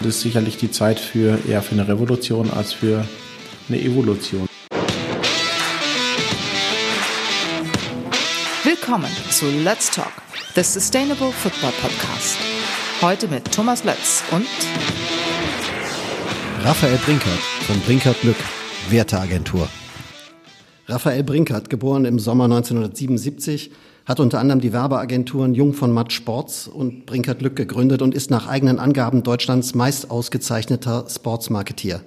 Das ist sicherlich die Zeit für eher für eine Revolution als für eine Evolution. Willkommen zu Let's Talk, the Sustainable Football Podcast. Heute mit Thomas Lötz und Raphael Brinkert von Brinkert Glück, Werteagentur. Raphael Brinkert, geboren im Sommer 1977, hat unter anderem die Werbeagenturen Jung von Matt Sports und Brinkert Lück gegründet und ist nach eigenen Angaben Deutschlands meist ausgezeichneter Sportsmarketier.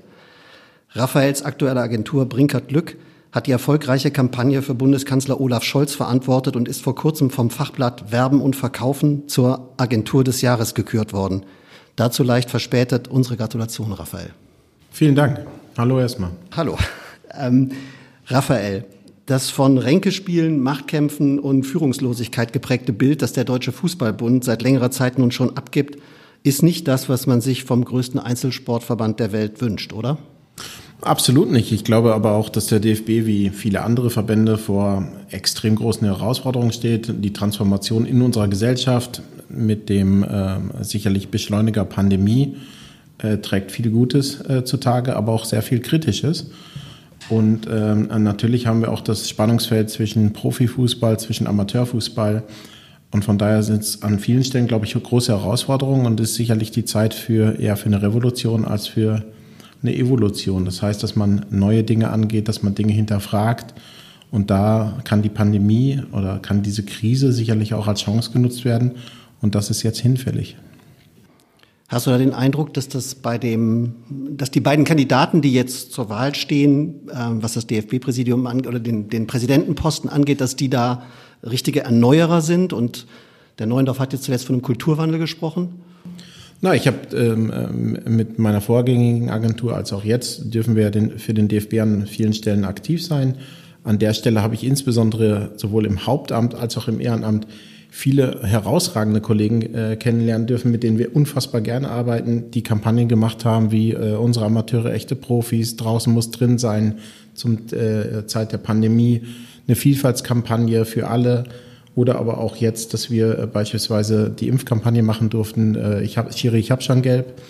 Raphaels aktuelle Agentur Brinkert Lück hat die erfolgreiche Kampagne für Bundeskanzler Olaf Scholz verantwortet und ist vor kurzem vom Fachblatt Werben und Verkaufen zur Agentur des Jahres gekürt worden. Dazu leicht verspätet unsere Gratulation, Raphael. Vielen Dank. Hallo erstmal. Hallo. Ähm, Raphael, das von Ränkespielen, Machtkämpfen und Führungslosigkeit geprägte Bild, das der Deutsche Fußballbund seit längerer Zeit nun schon abgibt, ist nicht das, was man sich vom größten Einzelsportverband der Welt wünscht, oder? Absolut nicht. Ich glaube aber auch, dass der DFB wie viele andere Verbände vor extrem großen Herausforderungen steht. Die Transformation in unserer Gesellschaft mit dem äh, sicherlich Beschleuniger Pandemie äh, trägt viel Gutes äh, zutage, aber auch sehr viel Kritisches. Und ähm, natürlich haben wir auch das Spannungsfeld zwischen Profifußball, zwischen Amateurfußball. Und von daher sind es an vielen Stellen, glaube ich, große Herausforderungen und ist sicherlich die Zeit für eher für eine Revolution als für eine Evolution. Das heißt, dass man neue Dinge angeht, dass man Dinge hinterfragt. Und da kann die Pandemie oder kann diese Krise sicherlich auch als Chance genutzt werden. Und das ist jetzt hinfällig. Hast du da den Eindruck, dass das bei dem, dass die beiden Kandidaten, die jetzt zur Wahl stehen, äh, was das DFB-Präsidium oder den, den Präsidentenposten angeht, dass die da richtige Erneuerer sind? Und der Neuendorf hat jetzt zuletzt von einem Kulturwandel gesprochen. Na, ich habe ähm, ähm, mit meiner vorgängigen Agentur als auch jetzt dürfen wir den, für den DFB an vielen Stellen aktiv sein. An der Stelle habe ich insbesondere sowohl im Hauptamt als auch im Ehrenamt viele herausragende Kollegen äh, kennenlernen dürfen, mit denen wir unfassbar gerne arbeiten, die Kampagnen gemacht haben, wie äh, unsere Amateure echte Profis, draußen muss drin sein zum äh, Zeit der Pandemie, eine Vielfaltskampagne für alle oder aber auch jetzt, dass wir äh, beispielsweise die Impfkampagne machen durften, äh, ich habe Chiri, ich habe schon gelb.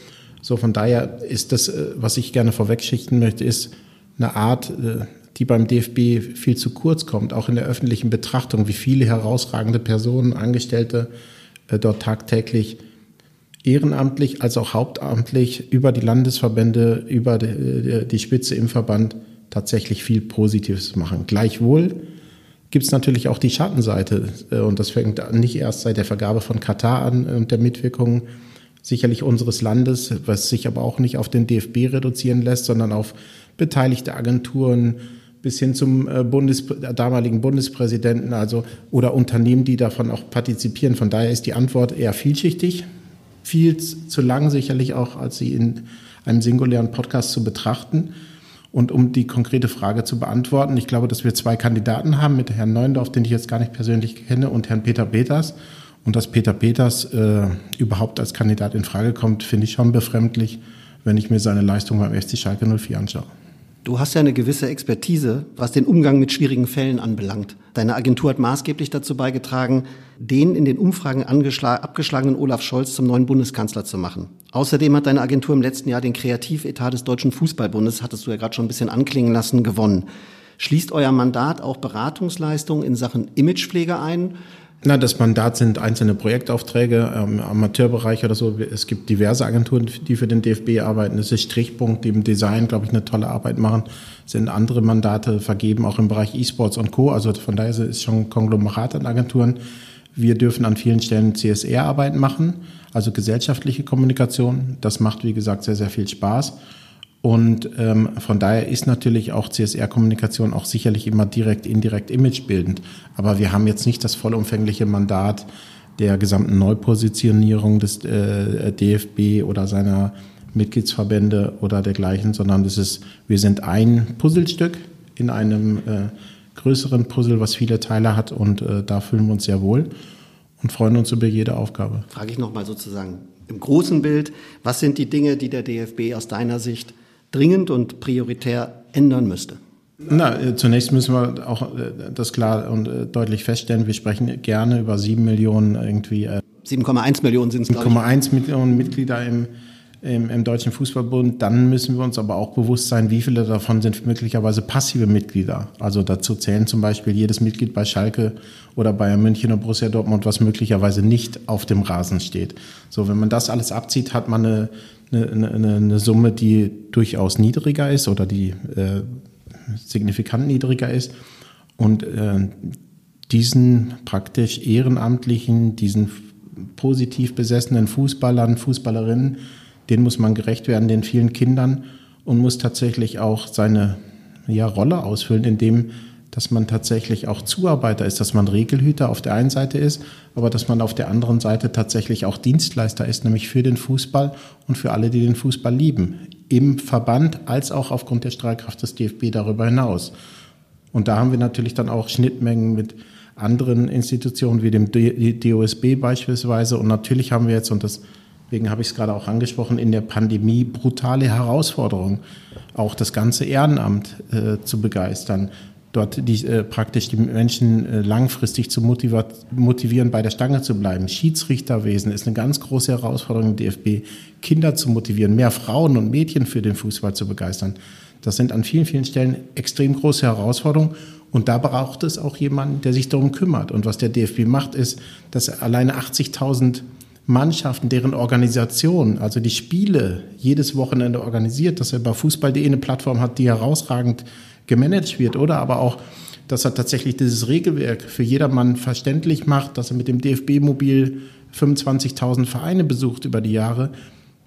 So von daher ist das, äh, was ich gerne vorwegschichten möchte, ist eine Art die beim DFB viel zu kurz kommt, auch in der öffentlichen Betrachtung, wie viele herausragende Personen, Angestellte äh, dort tagtäglich ehrenamtlich als auch hauptamtlich über die Landesverbände, über die, die Spitze im Verband tatsächlich viel Positives machen. Gleichwohl gibt es natürlich auch die Schattenseite äh, und das fängt nicht erst seit der Vergabe von Katar an und der Mitwirkung sicherlich unseres Landes, was sich aber auch nicht auf den DFB reduzieren lässt, sondern auf beteiligte Agenturen, bis hin zum äh, Bundes, damaligen Bundespräsidenten, also oder Unternehmen, die davon auch partizipieren. Von daher ist die Antwort eher vielschichtig, viel zu lang sicherlich auch, als sie in einem singulären Podcast zu betrachten. Und um die konkrete Frage zu beantworten, ich glaube, dass wir zwei Kandidaten haben mit Herrn Neundorf, den ich jetzt gar nicht persönlich kenne, und Herrn Peter Peters. Und dass Peter Peters äh, überhaupt als Kandidat in Frage kommt, finde ich schon befremdlich, wenn ich mir seine Leistung beim FC Schalke 04 anschaue. Du hast ja eine gewisse Expertise, was den Umgang mit schwierigen Fällen anbelangt. Deine Agentur hat maßgeblich dazu beigetragen, den in den Umfragen abgeschlagenen Olaf Scholz zum neuen Bundeskanzler zu machen. Außerdem hat deine Agentur im letzten Jahr den Kreativetat des Deutschen Fußballbundes, hattest du ja gerade schon ein bisschen anklingen lassen, gewonnen. Schließt euer Mandat auch Beratungsleistungen in Sachen Imagepflege ein? Na, das Mandat sind einzelne Projektaufträge im Amateurbereich oder so. Es gibt diverse Agenturen, die für den DFB arbeiten. Das ist Strichpunkt, die im Design, glaube ich, eine tolle Arbeit machen. Es sind andere Mandate vergeben, auch im Bereich E-Sports und Co. Also von daher ist es schon ein Konglomerat an Agenturen. Wir dürfen an vielen Stellen CSR-Arbeiten machen, also gesellschaftliche Kommunikation. Das macht, wie gesagt, sehr, sehr viel Spaß. Und ähm, von daher ist natürlich auch CSR-Kommunikation auch sicherlich immer direkt, indirekt imagebildend. Aber wir haben jetzt nicht das vollumfängliche Mandat der gesamten Neupositionierung des äh, DFB oder seiner Mitgliedsverbände oder dergleichen, sondern das ist, wir sind ein Puzzlestück in einem äh, größeren Puzzle, was viele Teile hat und äh, da fühlen wir uns sehr wohl und freuen uns über jede Aufgabe. Frage ich nochmal sozusagen im großen Bild, was sind die Dinge, die der DFB aus deiner Sicht dringend und prioritär ändern müsste? Na, äh, zunächst müssen wir auch äh, das klar und äh, deutlich feststellen. Wir sprechen gerne über sieben Millionen irgendwie. 7,1 Millionen sind es. 7,1 Millionen Mitglieder im im, im Deutschen Fußballbund, dann müssen wir uns aber auch bewusst sein, wie viele davon sind möglicherweise passive Mitglieder. Also dazu zählen zum Beispiel jedes Mitglied bei Schalke oder Bayern München und Borussia Dortmund, was möglicherweise nicht auf dem Rasen steht. So, wenn man das alles abzieht, hat man eine, eine, eine, eine Summe, die durchaus niedriger ist oder die äh, signifikant niedriger ist. Und äh, diesen praktisch ehrenamtlichen, diesen positiv besessenen Fußballern, Fußballerinnen, denen muss man gerecht werden, den vielen Kindern und muss tatsächlich auch seine ja, Rolle ausfüllen, indem dass man tatsächlich auch Zuarbeiter ist, dass man Regelhüter auf der einen Seite ist, aber dass man auf der anderen Seite tatsächlich auch Dienstleister ist, nämlich für den Fußball und für alle, die den Fußball lieben, im Verband als auch aufgrund der Strahlkraft des DFB darüber hinaus. Und da haben wir natürlich dann auch Schnittmengen mit anderen Institutionen wie dem DOSB beispielsweise. Und natürlich haben wir jetzt, und deswegen habe ich es gerade auch angesprochen, in der Pandemie brutale Herausforderungen, auch das ganze Ehrenamt äh, zu begeistern, dort die, äh, praktisch die Menschen äh, langfristig zu motivieren, bei der Stange zu bleiben. Schiedsrichterwesen ist eine ganz große Herausforderung im DFB, Kinder zu motivieren, mehr Frauen und Mädchen für den Fußball zu begeistern. Das sind an vielen, vielen Stellen extrem große Herausforderungen. Und da braucht es auch jemanden, der sich darum kümmert. Und was der DFB macht, ist, dass er alleine 80.000 Mannschaften, deren Organisation, also die Spiele jedes Wochenende organisiert, dass er bei Fußball.de eine Plattform hat, die herausragend gemanagt wird, oder aber auch, dass er tatsächlich dieses Regelwerk für jedermann verständlich macht, dass er mit dem DFB-Mobil 25.000 Vereine besucht über die Jahre.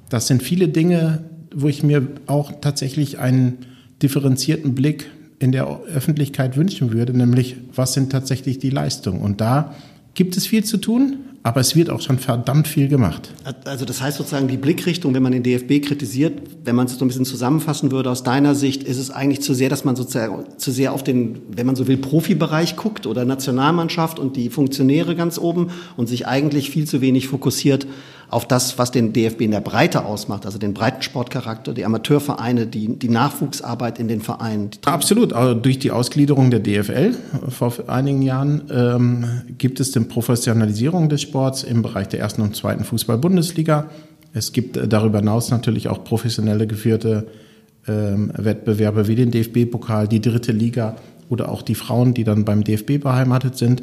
Das sind viele Dinge, wo ich mir auch tatsächlich einen differenzierten Blick in der Öffentlichkeit wünschen würde, nämlich was sind tatsächlich die Leistungen. Und da gibt es viel zu tun, aber es wird auch schon verdammt viel gemacht. Also das heißt sozusagen die Blickrichtung, wenn man den DFB kritisiert, wenn man es so ein bisschen zusammenfassen würde aus deiner Sicht, ist es eigentlich zu sehr, dass man sozusagen zu sehr auf den, wenn man so will, Profibereich guckt oder Nationalmannschaft und die Funktionäre ganz oben und sich eigentlich viel zu wenig fokussiert auf das, was den DFB in der Breite ausmacht, also den Breitensportcharakter, die Amateurvereine, die, die Nachwuchsarbeit in den Vereinen. Absolut. Also durch die Ausgliederung der DFL vor einigen Jahren ähm, gibt es den Professionalisierung des Sports im Bereich der ersten und zweiten Fußball-Bundesliga. Es gibt äh, darüber hinaus natürlich auch professionelle geführte ähm, Wettbewerbe wie den DFB-Pokal, die dritte Liga oder auch die Frauen, die dann beim DFB beheimatet sind.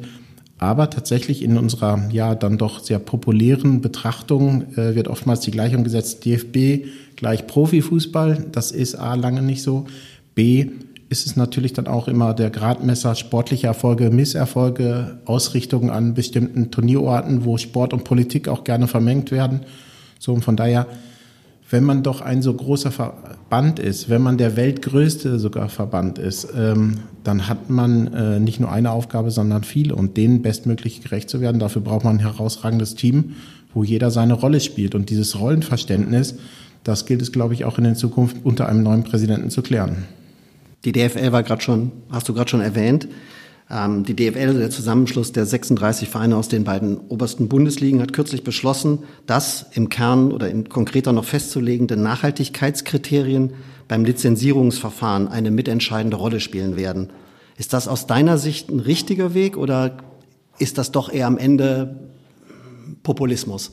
Aber tatsächlich in unserer ja dann doch sehr populären Betrachtung äh, wird oftmals die Gleichung gesetzt, DFB gleich Profifußball. Das ist A lange nicht so. B ist es natürlich dann auch immer der Gradmesser sportliche Erfolge, Misserfolge, Ausrichtungen an bestimmten Turnierorten, wo Sport und Politik auch gerne vermengt werden. So und von daher wenn man doch ein so großer Verband ist, wenn man der weltgrößte sogar Verband ist, ähm, dann hat man äh, nicht nur eine Aufgabe, sondern viele und denen bestmöglich gerecht zu werden. Dafür braucht man ein herausragendes Team, wo jeder seine Rolle spielt. Und dieses Rollenverständnis, das gilt es, glaube ich, auch in der Zukunft unter einem neuen Präsidenten zu klären. Die DFL war gerade schon, hast du gerade schon erwähnt. Ähm, die DFL, der Zusammenschluss der 36 Vereine aus den beiden obersten Bundesligen, hat kürzlich beschlossen, dass im Kern oder in konkreter noch festzulegende Nachhaltigkeitskriterien beim Lizenzierungsverfahren eine mitentscheidende Rolle spielen werden. Ist das aus deiner Sicht ein richtiger Weg oder ist das doch eher am Ende Populismus?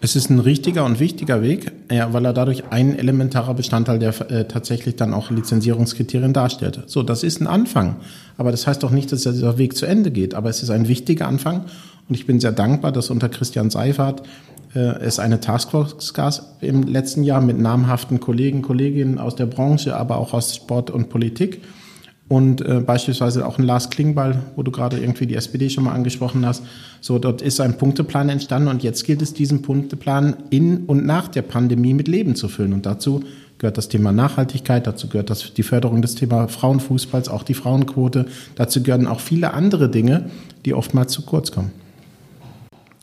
Es ist ein richtiger und wichtiger Weg, ja, weil er dadurch ein elementarer Bestandteil der äh, tatsächlich dann auch Lizenzierungskriterien darstellt. So, das ist ein Anfang. Aber das heißt doch nicht, dass dieser Weg zu Ende geht. Aber es ist ein wichtiger Anfang. Und ich bin sehr dankbar, dass unter Christian Seifert äh, es eine Taskforce gab im letzten Jahr mit namhaften Kollegen, Kolleginnen aus der Branche, aber auch aus Sport und Politik und äh, beispielsweise auch ein Lars Klingbeil, wo du gerade irgendwie die SPD schon mal angesprochen hast. So, dort ist ein Punkteplan entstanden und jetzt gilt es, diesen Punkteplan in und nach der Pandemie mit Leben zu füllen. Und dazu gehört das Thema Nachhaltigkeit, dazu gehört das, die Förderung des Thema Frauenfußballs, auch die Frauenquote. Dazu gehören auch viele andere Dinge, die oftmals zu kurz kommen.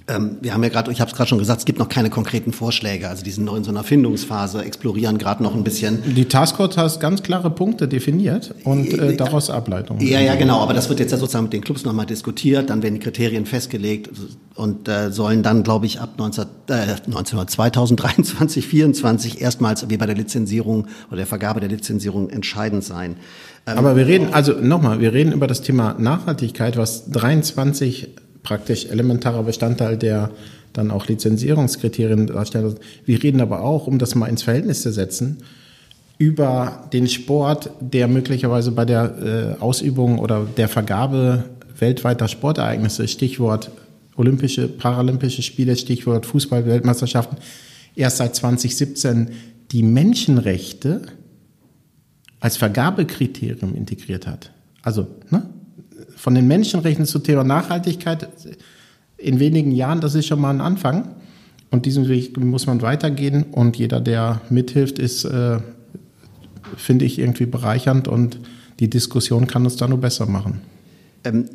Ähm, wir haben ja gerade, ich habe es gerade schon gesagt, es gibt noch keine konkreten Vorschläge. Also die sind noch in so einer Findungsphase, explorieren gerade noch ein bisschen. Die Taskforce hat ganz klare Punkte definiert und äh, daraus Ableitungen. Ja, ja, genau. Aber das wird jetzt ja sozusagen mit den Clubs nochmal diskutiert. Dann werden die Kriterien festgelegt und äh, sollen dann, glaube ich, ab 19, äh, 19, 2023, 2024 erstmals wie bei der Lizenzierung oder der Vergabe der Lizenzierung entscheidend sein. Ähm, Aber wir reden, also nochmal, wir reden über das Thema Nachhaltigkeit, was 23 praktisch elementarer Bestandteil der, dann auch Lizenzierungskriterien darstellen. Wir reden aber auch, um das mal ins Verhältnis zu setzen, über den Sport, der möglicherweise bei der äh, Ausübung oder der Vergabe weltweiter Sportereignisse, Stichwort Olympische, Paralympische Spiele, Stichwort Fußball-Weltmeisterschaften, erst seit 2017 die Menschenrechte als Vergabekriterium integriert hat. Also ne, von den Menschenrechten zu Thema Nachhaltigkeit in wenigen Jahren, das ist schon mal ein Anfang. Und diesen Weg muss man weitergehen. Und jeder, der mithilft, ist, äh, finde ich, irgendwie bereichernd. Und die Diskussion kann uns da nur besser machen. Ähm,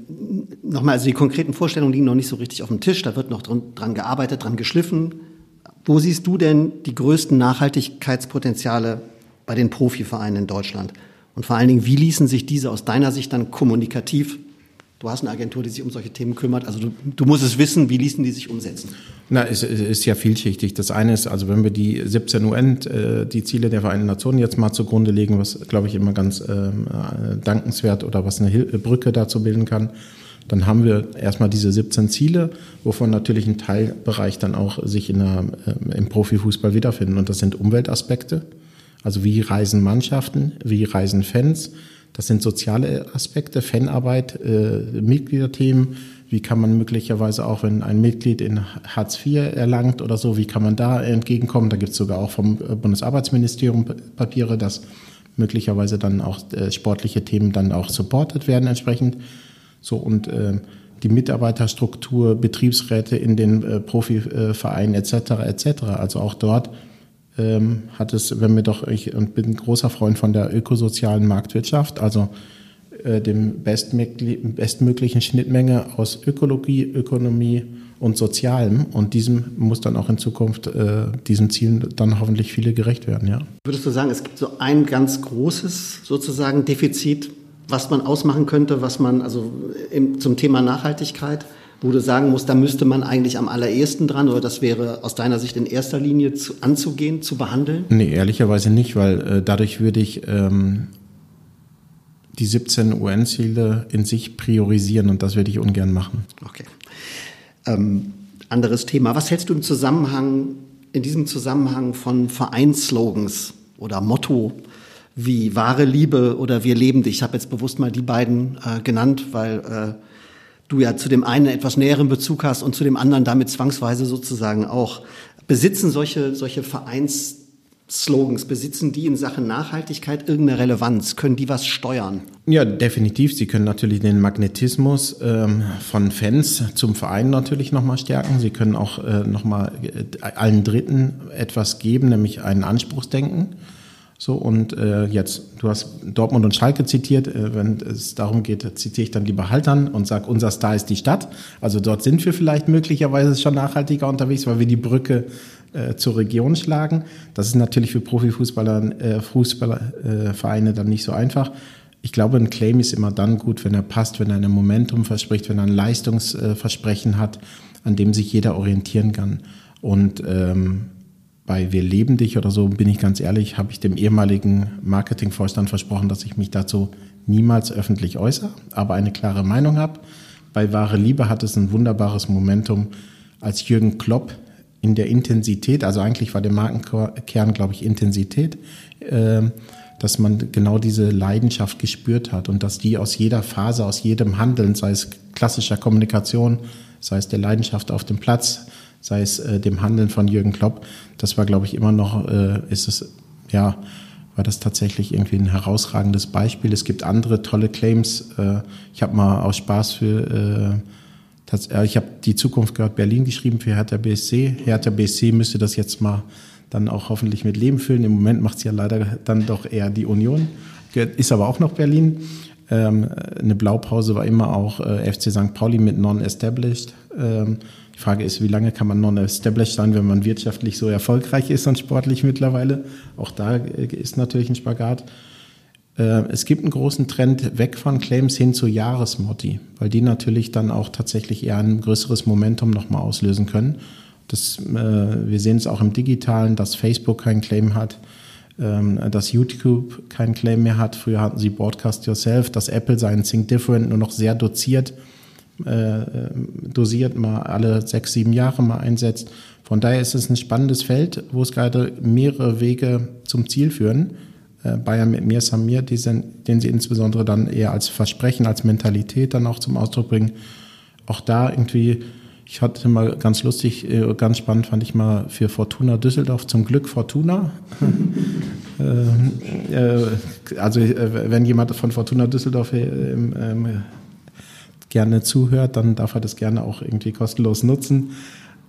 Nochmal, also die konkreten Vorstellungen liegen noch nicht so richtig auf dem Tisch. Da wird noch dran, dran gearbeitet, dran geschliffen. Wo siehst du denn die größten Nachhaltigkeitspotenziale bei den Profivereinen in Deutschland? Und vor allen Dingen, wie ließen sich diese aus deiner Sicht dann kommunikativ Du hast eine Agentur, die sich um solche Themen kümmert. Also du, du musst es wissen, wie ließen die sich umsetzen? Na, es ist ja vielschichtig. Das eine ist, also wenn wir die 17 UN, äh, die Ziele der Vereinten Nationen jetzt mal zugrunde legen, was, glaube ich, immer ganz ähm, äh, dankenswert oder was eine Brücke dazu bilden kann, dann haben wir erstmal diese 17 Ziele, wovon natürlich ein Teilbereich dann auch sich in der, äh, im Profifußball wiederfinden. Und das sind Umweltaspekte. Also wie reisen Mannschaften, wie reisen Fans, das sind soziale Aspekte, Fanarbeit, äh, Mitgliederthemen. Wie kann man möglicherweise auch, wenn ein Mitglied in Hartz IV erlangt oder so, wie kann man da entgegenkommen? Da gibt es sogar auch vom Bundesarbeitsministerium Papiere, dass möglicherweise dann auch äh, sportliche Themen dann auch supported werden entsprechend. So und äh, die Mitarbeiterstruktur, Betriebsräte in den äh, Profivereinen etc. etc. Also auch dort ähm, hat es, wenn wir doch, ich bin ein großer Freund von der ökosozialen Marktwirtschaft, also äh, dem bestmöglichen Schnittmenge aus Ökologie, Ökonomie und Sozialem. Und diesem muss dann auch in Zukunft äh, diesem Ziel dann hoffentlich viele gerecht werden, ja. Würdest du sagen, es gibt so ein ganz großes sozusagen Defizit, was man ausmachen könnte, was man also im, zum Thema Nachhaltigkeit wo du sagen musst, da müsste man eigentlich am allerersten dran oder das wäre aus deiner Sicht in erster Linie zu, anzugehen, zu behandeln? Nee, ehrlicherweise nicht, weil äh, dadurch würde ich ähm, die 17 UN-Ziele in sich priorisieren und das würde ich ungern machen. Okay. Ähm, anderes Thema. Was hältst du im Zusammenhang, in diesem Zusammenhang von Vereinsslogans oder Motto wie wahre Liebe oder wir leben dich? Ich habe jetzt bewusst mal die beiden äh, genannt, weil äh, du ja zu dem einen etwas näheren Bezug hast und zu dem anderen damit zwangsweise sozusagen auch. Besitzen solche, solche Vereinsslogans, besitzen die in Sachen Nachhaltigkeit irgendeine Relevanz? Können die was steuern? Ja, definitiv. Sie können natürlich den Magnetismus ähm, von Fans zum Verein natürlich nochmal stärken. Sie können auch äh, nochmal äh, allen Dritten etwas geben, nämlich einen Anspruchsdenken. So, und äh, jetzt, du hast Dortmund und Schalke zitiert, äh, wenn es darum geht, zitiere ich dann lieber Haltern und sage, unser Star ist die Stadt. Also dort sind wir vielleicht möglicherweise schon nachhaltiger unterwegs, weil wir die Brücke äh, zur Region schlagen. Das ist natürlich für Profifußballer, äh, Fußballervereine äh, dann nicht so einfach. Ich glaube, ein Claim ist immer dann gut, wenn er passt, wenn er ein Momentum verspricht, wenn er ein Leistungsversprechen hat, an dem sich jeder orientieren kann. Und ähm, bei Wir leben dich oder so, bin ich ganz ehrlich, habe ich dem ehemaligen Marketingvorstand versprochen, dass ich mich dazu niemals öffentlich äußere, aber eine klare Meinung habe. Bei Wahre Liebe hat es ein wunderbares Momentum, als Jürgen Klopp in der Intensität, also eigentlich war der Markenkern, glaube ich, Intensität, äh, dass man genau diese Leidenschaft gespürt hat und dass die aus jeder Phase, aus jedem Handeln, sei es klassischer Kommunikation, sei es der Leidenschaft auf dem Platz, sei es äh, dem Handeln von Jürgen Klopp. Das war, glaube ich, immer noch, äh, ist es, ja, war das tatsächlich irgendwie ein herausragendes Beispiel. Es gibt andere tolle Claims. Äh, ich habe mal aus Spaß für, äh, äh, ich habe die Zukunft gehört Berlin geschrieben für Hertha BSC. Hertha BSC müsste das jetzt mal dann auch hoffentlich mit Leben füllen. Im Moment macht es ja leider dann doch eher die Union. Ist aber auch noch Berlin. Ähm, eine Blaupause war immer auch äh, FC St. Pauli mit Non-Established. Die Frage ist, wie lange kann man non-established sein, wenn man wirtschaftlich so erfolgreich ist und sportlich mittlerweile? Auch da äh, ist natürlich ein Spagat. Äh, es gibt einen großen Trend weg von Claims hin zu Jahresmotti, weil die natürlich dann auch tatsächlich eher ein größeres Momentum nochmal auslösen können. Das, äh, wir sehen es auch im Digitalen, dass Facebook keinen Claim hat, ähm, dass YouTube keinen Claim mehr hat. Früher hatten sie Broadcast Yourself, dass Apple seinen Think Different nur noch sehr doziert äh, dosiert mal alle sechs, sieben Jahre mal einsetzt. Von daher ist es ein spannendes Feld, wo es gerade mehrere Wege zum Ziel führen. Äh, Bayern mit Mir Samir, diesen, den sie insbesondere dann eher als Versprechen, als Mentalität dann auch zum Ausdruck bringen. Auch da irgendwie, ich hatte mal ganz lustig, äh, ganz spannend fand ich mal für Fortuna Düsseldorf, zum Glück Fortuna. äh, äh, also äh, wenn jemand von Fortuna Düsseldorf ähm, gerne zuhört, dann darf er das gerne auch irgendwie kostenlos nutzen.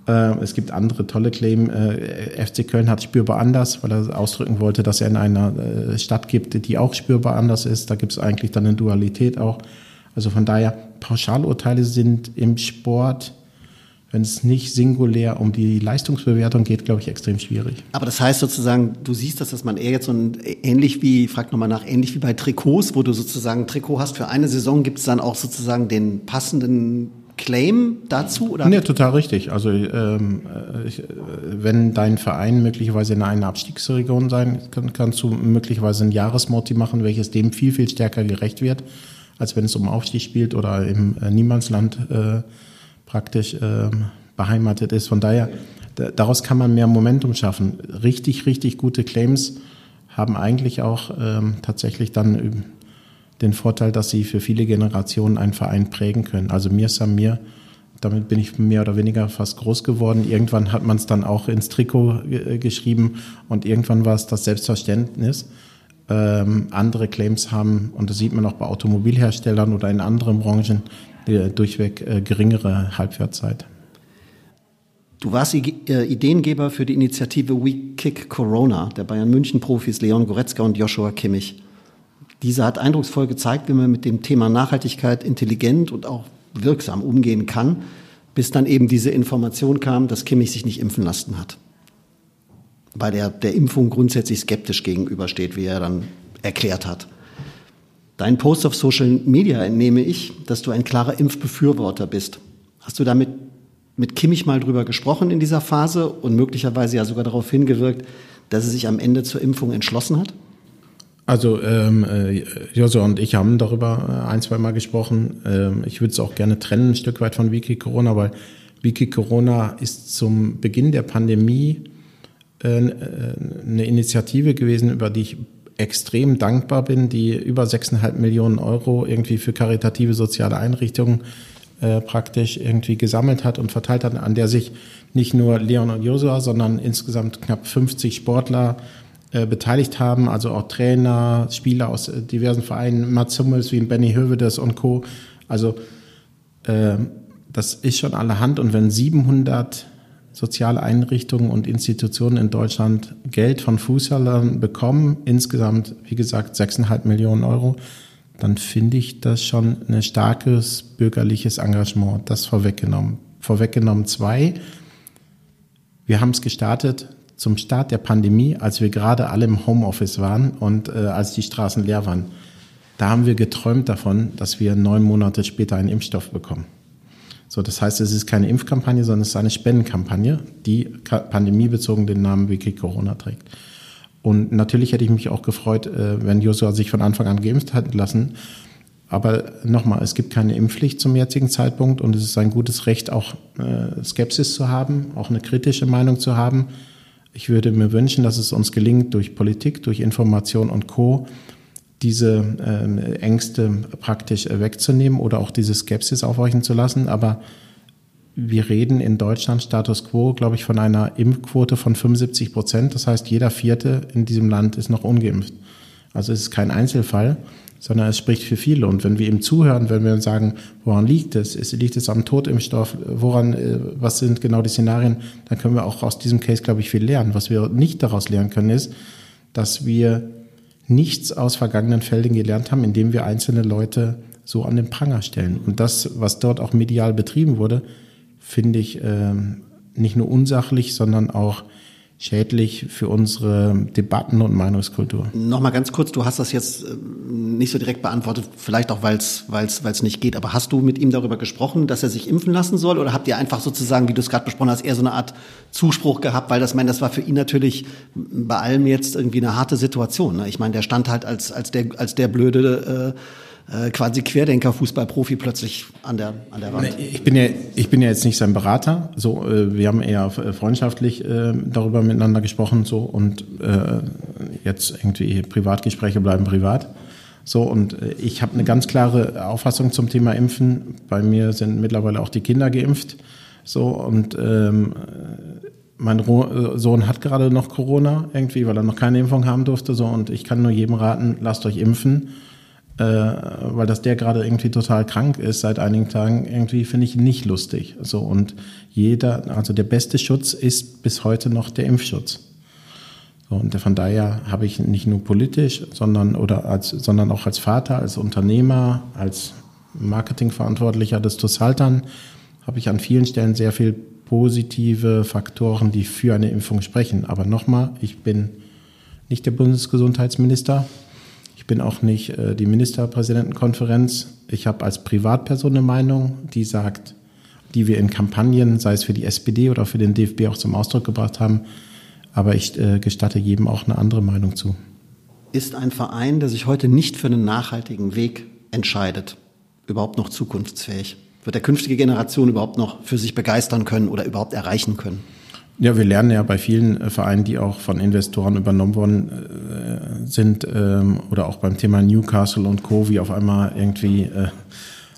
Äh, es gibt andere tolle Claim. Äh, FC Köln hat spürbar anders, weil er ausdrücken wollte, dass er in einer äh, Stadt gibt, die auch spürbar anders ist. Da gibt es eigentlich dann eine Dualität auch. Also von daher, Pauschalurteile sind im Sport wenn es nicht singulär um die Leistungsbewertung geht, glaube ich, extrem schwierig. Aber das heißt sozusagen, du siehst das, dass man eher jetzt so ein, ähnlich wie, frag nochmal nach, ähnlich wie bei Trikots, wo du sozusagen ein Trikot hast für eine Saison, gibt es dann auch sozusagen den passenden Claim dazu? Oder? Nee, total richtig. Also ähm, ich, wenn dein Verein möglicherweise in einer Abstiegsregion sein kann, kannst du möglicherweise ein Jahresmoti machen, welches dem viel, viel stärker gerecht wird, als wenn es um Aufstieg spielt oder im äh, Niemandsland äh, praktisch ähm, beheimatet ist. Von daher, daraus kann man mehr Momentum schaffen. Richtig, richtig gute Claims haben eigentlich auch ähm, tatsächlich dann den Vorteil, dass sie für viele Generationen einen Verein prägen können. Also mir Samir, damit bin ich mehr oder weniger fast groß geworden. Irgendwann hat man es dann auch ins Trikot äh, geschrieben und irgendwann war es das Selbstverständnis. Ähm, andere Claims haben, und das sieht man auch bei Automobilherstellern oder in anderen Branchen, durchweg äh, geringere Halbwertzeit. Du warst äh, Ideengeber für die Initiative We Kick Corona der Bayern München Profis Leon Goretzka und Joshua Kimmich. Diese hat eindrucksvoll gezeigt, wie man mit dem Thema Nachhaltigkeit intelligent und auch wirksam umgehen kann, bis dann eben diese Information kam, dass Kimmich sich nicht impfen lassen hat. Weil er der Impfung grundsätzlich skeptisch gegenübersteht, wie er dann erklärt hat. Dein Post auf Social Media entnehme ich, dass du ein klarer Impfbefürworter bist. Hast du damit mit Kimmich mal drüber gesprochen in dieser Phase und möglicherweise ja sogar darauf hingewirkt, dass er sich am Ende zur Impfung entschlossen hat? Also ähm, äh, Joso und ich haben darüber äh, ein, zwei Mal gesprochen. Ähm, ich würde es auch gerne trennen, ein Stück weit von Wiki Corona, weil Wiki Corona ist zum Beginn der Pandemie äh, äh eine Initiative gewesen, über die ich extrem dankbar bin, die über 6,5 Millionen Euro irgendwie für karitative soziale Einrichtungen äh, praktisch irgendwie gesammelt hat und verteilt hat, an der sich nicht nur Leon und Josua, sondern insgesamt knapp 50 Sportler äh, beteiligt haben, also auch Trainer, Spieler aus äh, diversen Vereinen, Mats Hummels wie Benny Hövedes und Co. Also äh, das ist schon allerhand und wenn 700 soziale Einrichtungen und Institutionen in Deutschland Geld von Fußballern bekommen, insgesamt, wie gesagt, 6,5 Millionen Euro, dann finde ich das schon ein starkes bürgerliches Engagement. Das vorweggenommen. Vorweggenommen zwei. Wir haben es gestartet zum Start der Pandemie, als wir gerade alle im Homeoffice waren und äh, als die Straßen leer waren. Da haben wir geträumt davon, dass wir neun Monate später einen Impfstoff bekommen. So, das heißt, es ist keine Impfkampagne, sondern es ist eine Spendenkampagne, die pandemiebezogen den Namen Wiki Corona trägt. Und natürlich hätte ich mich auch gefreut, äh, wenn Joshua sich von Anfang an geimpft hat lassen. Aber nochmal, es gibt keine Impfpflicht zum jetzigen Zeitpunkt und es ist ein gutes Recht, auch äh, Skepsis zu haben, auch eine kritische Meinung zu haben. Ich würde mir wünschen, dass es uns gelingt, durch Politik, durch Information und Co diese äh, Ängste praktisch wegzunehmen oder auch diese Skepsis aufhorchen zu lassen. Aber wir reden in Deutschland Status quo, glaube ich, von einer Impfquote von 75 Prozent. Das heißt, jeder Vierte in diesem Land ist noch ungeimpft. Also es ist kein Einzelfall, sondern es spricht für viele. Und wenn wir ihm zuhören, wenn wir sagen, woran liegt es? Liegt es am Totimpfstoff? Woran, äh, was sind genau die Szenarien? Dann können wir auch aus diesem Case, glaube ich, viel lernen. Was wir nicht daraus lernen können, ist, dass wir nichts aus vergangenen Fällen gelernt haben, indem wir einzelne Leute so an den Pranger stellen. Und das, was dort auch medial betrieben wurde, finde ich äh, nicht nur unsachlich, sondern auch schädlich für unsere Debatten und Meinungskultur. Nochmal ganz kurz, du hast das jetzt äh, nicht so direkt beantwortet, vielleicht auch, weil es nicht geht, aber hast du mit ihm darüber gesprochen, dass er sich impfen lassen soll oder habt ihr einfach sozusagen, wie du es gerade besprochen hast, eher so eine Art Zuspruch gehabt, weil das, meine, das war für ihn natürlich bei allem jetzt irgendwie eine harte Situation. Ne? Ich meine, der stand halt als, als, der, als der blöde äh, äh, quasi Querdenker-Fußballprofi plötzlich an der, an der Wand. Ich bin ja, ich bin ja jetzt nicht sein Berater. So, äh, wir haben eher freundschaftlich äh, darüber miteinander gesprochen so und äh, jetzt irgendwie Privatgespräche bleiben privat. So, und äh, ich habe eine ganz klare Auffassung zum Thema Impfen. Bei mir sind mittlerweile auch die Kinder geimpft. So, und ähm, mein Sohn hat gerade noch Corona irgendwie, weil er noch keine Impfung haben durfte. So, und ich kann nur jedem raten, lasst euch impfen. Äh, weil dass der gerade irgendwie total krank ist seit einigen Tagen, irgendwie finde ich nicht lustig. So, und jeder, also der beste Schutz ist bis heute noch der Impfschutz. So, und von daher habe ich nicht nur politisch, sondern, oder als, sondern auch als Vater, als Unternehmer, als Marketingverantwortlicher des Tussaltern, habe ich an vielen Stellen sehr viel positive Faktoren, die für eine Impfung sprechen. Aber nochmal, ich bin nicht der Bundesgesundheitsminister. Ich bin auch nicht äh, die Ministerpräsidentenkonferenz. Ich habe als Privatperson eine Meinung, die sagt, die wir in Kampagnen, sei es für die SPD oder für den DFB auch zum Ausdruck gebracht haben, aber ich äh, gestatte jedem auch eine andere Meinung zu. Ist ein Verein, der sich heute nicht für einen nachhaltigen Weg entscheidet, überhaupt noch zukunftsfähig? Wird der künftige Generation überhaupt noch für sich begeistern können oder überhaupt erreichen können? Ja, wir lernen ja bei vielen äh, Vereinen, die auch von Investoren übernommen worden äh, sind, ähm, oder auch beim Thema Newcastle und Co., wie auf einmal irgendwie äh,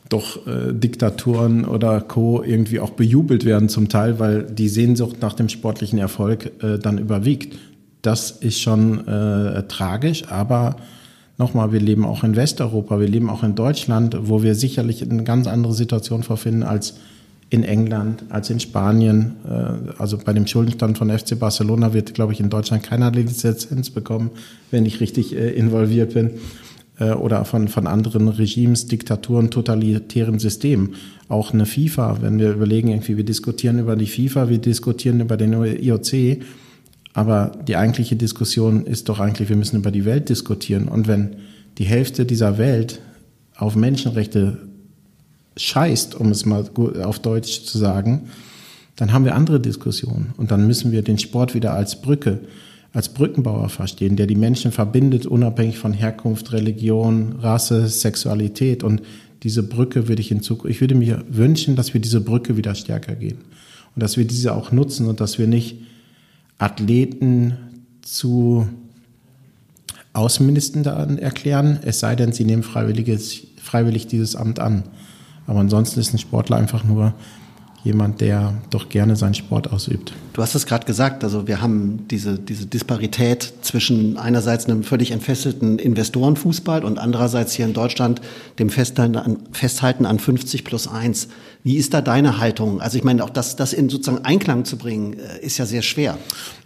doch äh, Diktaturen oder Co. irgendwie auch bejubelt werden zum Teil, weil die Sehnsucht nach dem sportlichen Erfolg äh, dann überwiegt. Das ist schon äh, tragisch, aber nochmal, wir leben auch in Westeuropa, wir leben auch in Deutschland, wo wir sicherlich eine ganz andere Situation vorfinden als in England, als in Spanien. Äh, also bei dem Schuldenstand von FC Barcelona wird, glaube ich, in Deutschland keiner Lizenz bekommen, wenn ich richtig äh, involviert bin. Äh, oder von, von anderen Regimes, Diktaturen, totalitären Systemen. Auch eine FIFA, wenn wir überlegen, irgendwie, wir diskutieren über die FIFA, wir diskutieren über den IOC, aber die eigentliche Diskussion ist doch eigentlich, wir müssen über die Welt diskutieren. Und wenn die Hälfte dieser Welt auf Menschenrechte scheißt, um es mal auf Deutsch zu sagen, dann haben wir andere Diskussionen. Und dann müssen wir den Sport wieder als Brücke als Brückenbauer verstehen, der die Menschen verbindet, unabhängig von Herkunft, Religion, Rasse, Sexualität. Und diese Brücke würde ich in Zukunft, ich würde mir wünschen, dass wir diese Brücke wieder stärker gehen. Und dass wir diese auch nutzen und dass wir nicht Athleten zu Außenministern erklären, es sei denn, sie nehmen freiwillig dieses Amt an. Aber ansonsten ist ein Sportler einfach nur jemand, der doch gerne seinen Sport ausübt. Du hast es gerade gesagt, also wir haben diese, diese Disparität zwischen einerseits einem völlig entfesselten Investorenfußball und andererseits hier in Deutschland dem Festhalten an, Festhalten an 50 plus 1. Wie ist da deine Haltung? Also ich meine, auch das, das in sozusagen Einklang zu bringen, äh, ist ja sehr schwer.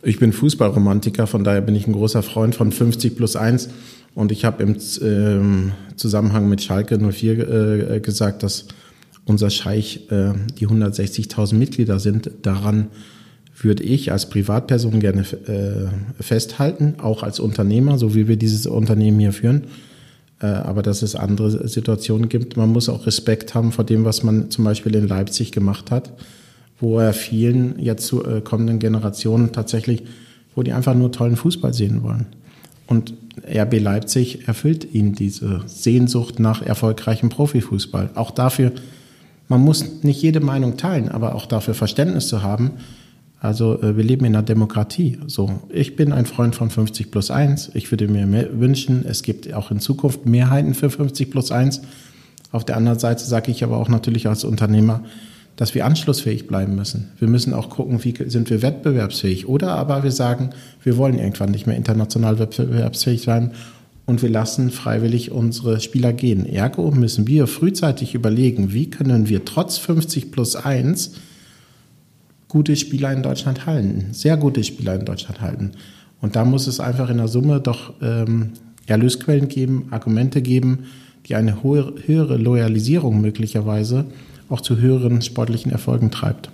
Ich bin Fußballromantiker, von daher bin ich ein großer Freund von 50 plus 1. Und ich habe im ähm, Zusammenhang mit Schalke 04 äh, gesagt, dass unser Scheich äh, die 160.000 Mitglieder sind. Daran würde ich als Privatperson gerne äh, festhalten, auch als Unternehmer, so wie wir dieses Unternehmen hier führen. Äh, aber dass es andere Situationen gibt. Man muss auch Respekt haben vor dem, was man zum Beispiel in Leipzig gemacht hat, wo er vielen jetzt zu äh, kommenden Generationen tatsächlich, wo die einfach nur tollen Fußball sehen wollen. Und RB Leipzig erfüllt ihnen diese Sehnsucht nach erfolgreichem Profifußball. Auch dafür man muss nicht jede Meinung teilen, aber auch dafür Verständnis zu haben. Also äh, wir leben in einer Demokratie. So, ich bin ein Freund von 50 plus 1. Ich würde mir wünschen, es gibt auch in Zukunft Mehrheiten für 50 plus 1. Auf der anderen Seite sage ich aber auch natürlich als Unternehmer, dass wir anschlussfähig bleiben müssen. Wir müssen auch gucken, wie sind wir wettbewerbsfähig. Oder aber wir sagen, wir wollen irgendwann nicht mehr international wettbewerbsfähig sein und wir lassen freiwillig unsere Spieler gehen. Ergo müssen wir frühzeitig überlegen, wie können wir trotz 50 plus 1 gute Spieler in Deutschland halten, sehr gute Spieler in Deutschland halten. Und da muss es einfach in der Summe doch ähm, Erlösquellen geben, Argumente geben, die eine hohe, höhere Loyalisierung möglicherweise auch zu höheren sportlichen Erfolgen treibt.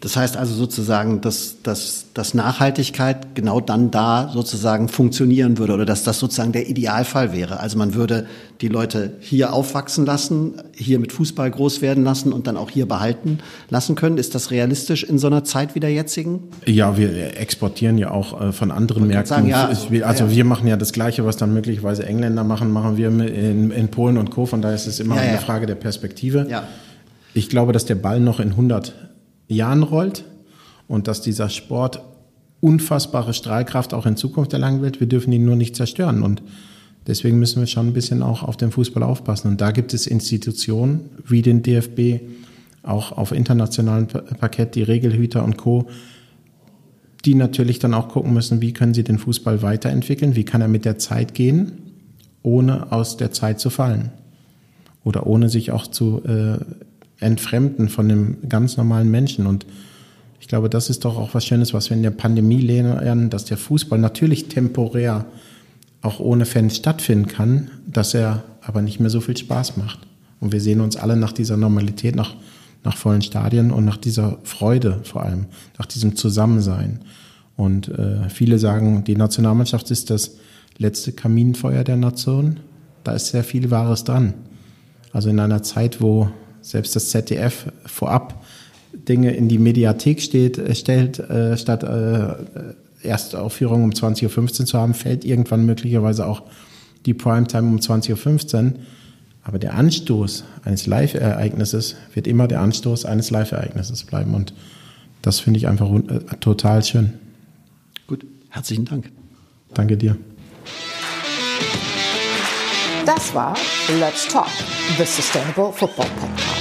Das heißt also sozusagen, dass, dass, dass Nachhaltigkeit genau dann da sozusagen funktionieren würde oder dass das sozusagen der Idealfall wäre. Also man würde die Leute hier aufwachsen lassen, hier mit Fußball groß werden lassen und dann auch hier behalten lassen können. Ist das realistisch in so einer Zeit wie der jetzigen? Ja, wir exportieren ja auch äh, von anderen Märkten. Sagen, ja, also, also ja. wir machen ja das Gleiche, was dann möglicherweise Engländer machen, machen wir in, in Polen und Co. Von daher ist es immer ja, eine Frage der Perspektive. Ja. Ich glaube, dass der Ball noch in 100 Jahren rollt und dass dieser Sport unfassbare Strahlkraft auch in Zukunft erlangen wird. Wir dürfen ihn nur nicht zerstören und deswegen müssen wir schon ein bisschen auch auf den Fußball aufpassen. Und da gibt es Institutionen wie den DFB, auch auf internationalem Parkett, die Regelhüter und Co., die natürlich dann auch gucken müssen, wie können sie den Fußball weiterentwickeln, wie kann er mit der Zeit gehen, ohne aus der Zeit zu fallen oder ohne sich auch zu äh, entfremden von dem ganz normalen Menschen. Und ich glaube, das ist doch auch was Schönes, was wir in der Pandemie lernen, dass der Fußball natürlich temporär auch ohne Fans stattfinden kann, dass er aber nicht mehr so viel Spaß macht. Und wir sehen uns alle nach dieser Normalität, nach, nach vollen Stadien und nach dieser Freude vor allem, nach diesem Zusammensein. Und äh, viele sagen, die Nationalmannschaft ist das letzte Kaminfeuer der Nation. Da ist sehr viel Wahres dran. Also in einer Zeit, wo selbst das ZDF vorab Dinge in die Mediathek steht, äh, stellt, äh, statt äh, Erstaufführung um 20.15 Uhr zu haben, fällt irgendwann möglicherweise auch die Primetime um 20.15 Uhr. Aber der Anstoß eines Live-Ereignisses wird immer der Anstoß eines Live-Ereignisses bleiben. Und das finde ich einfach äh, total schön. Gut, herzlichen Dank. Danke dir. Das war Let's Talk, the Sustainable Football Podcast.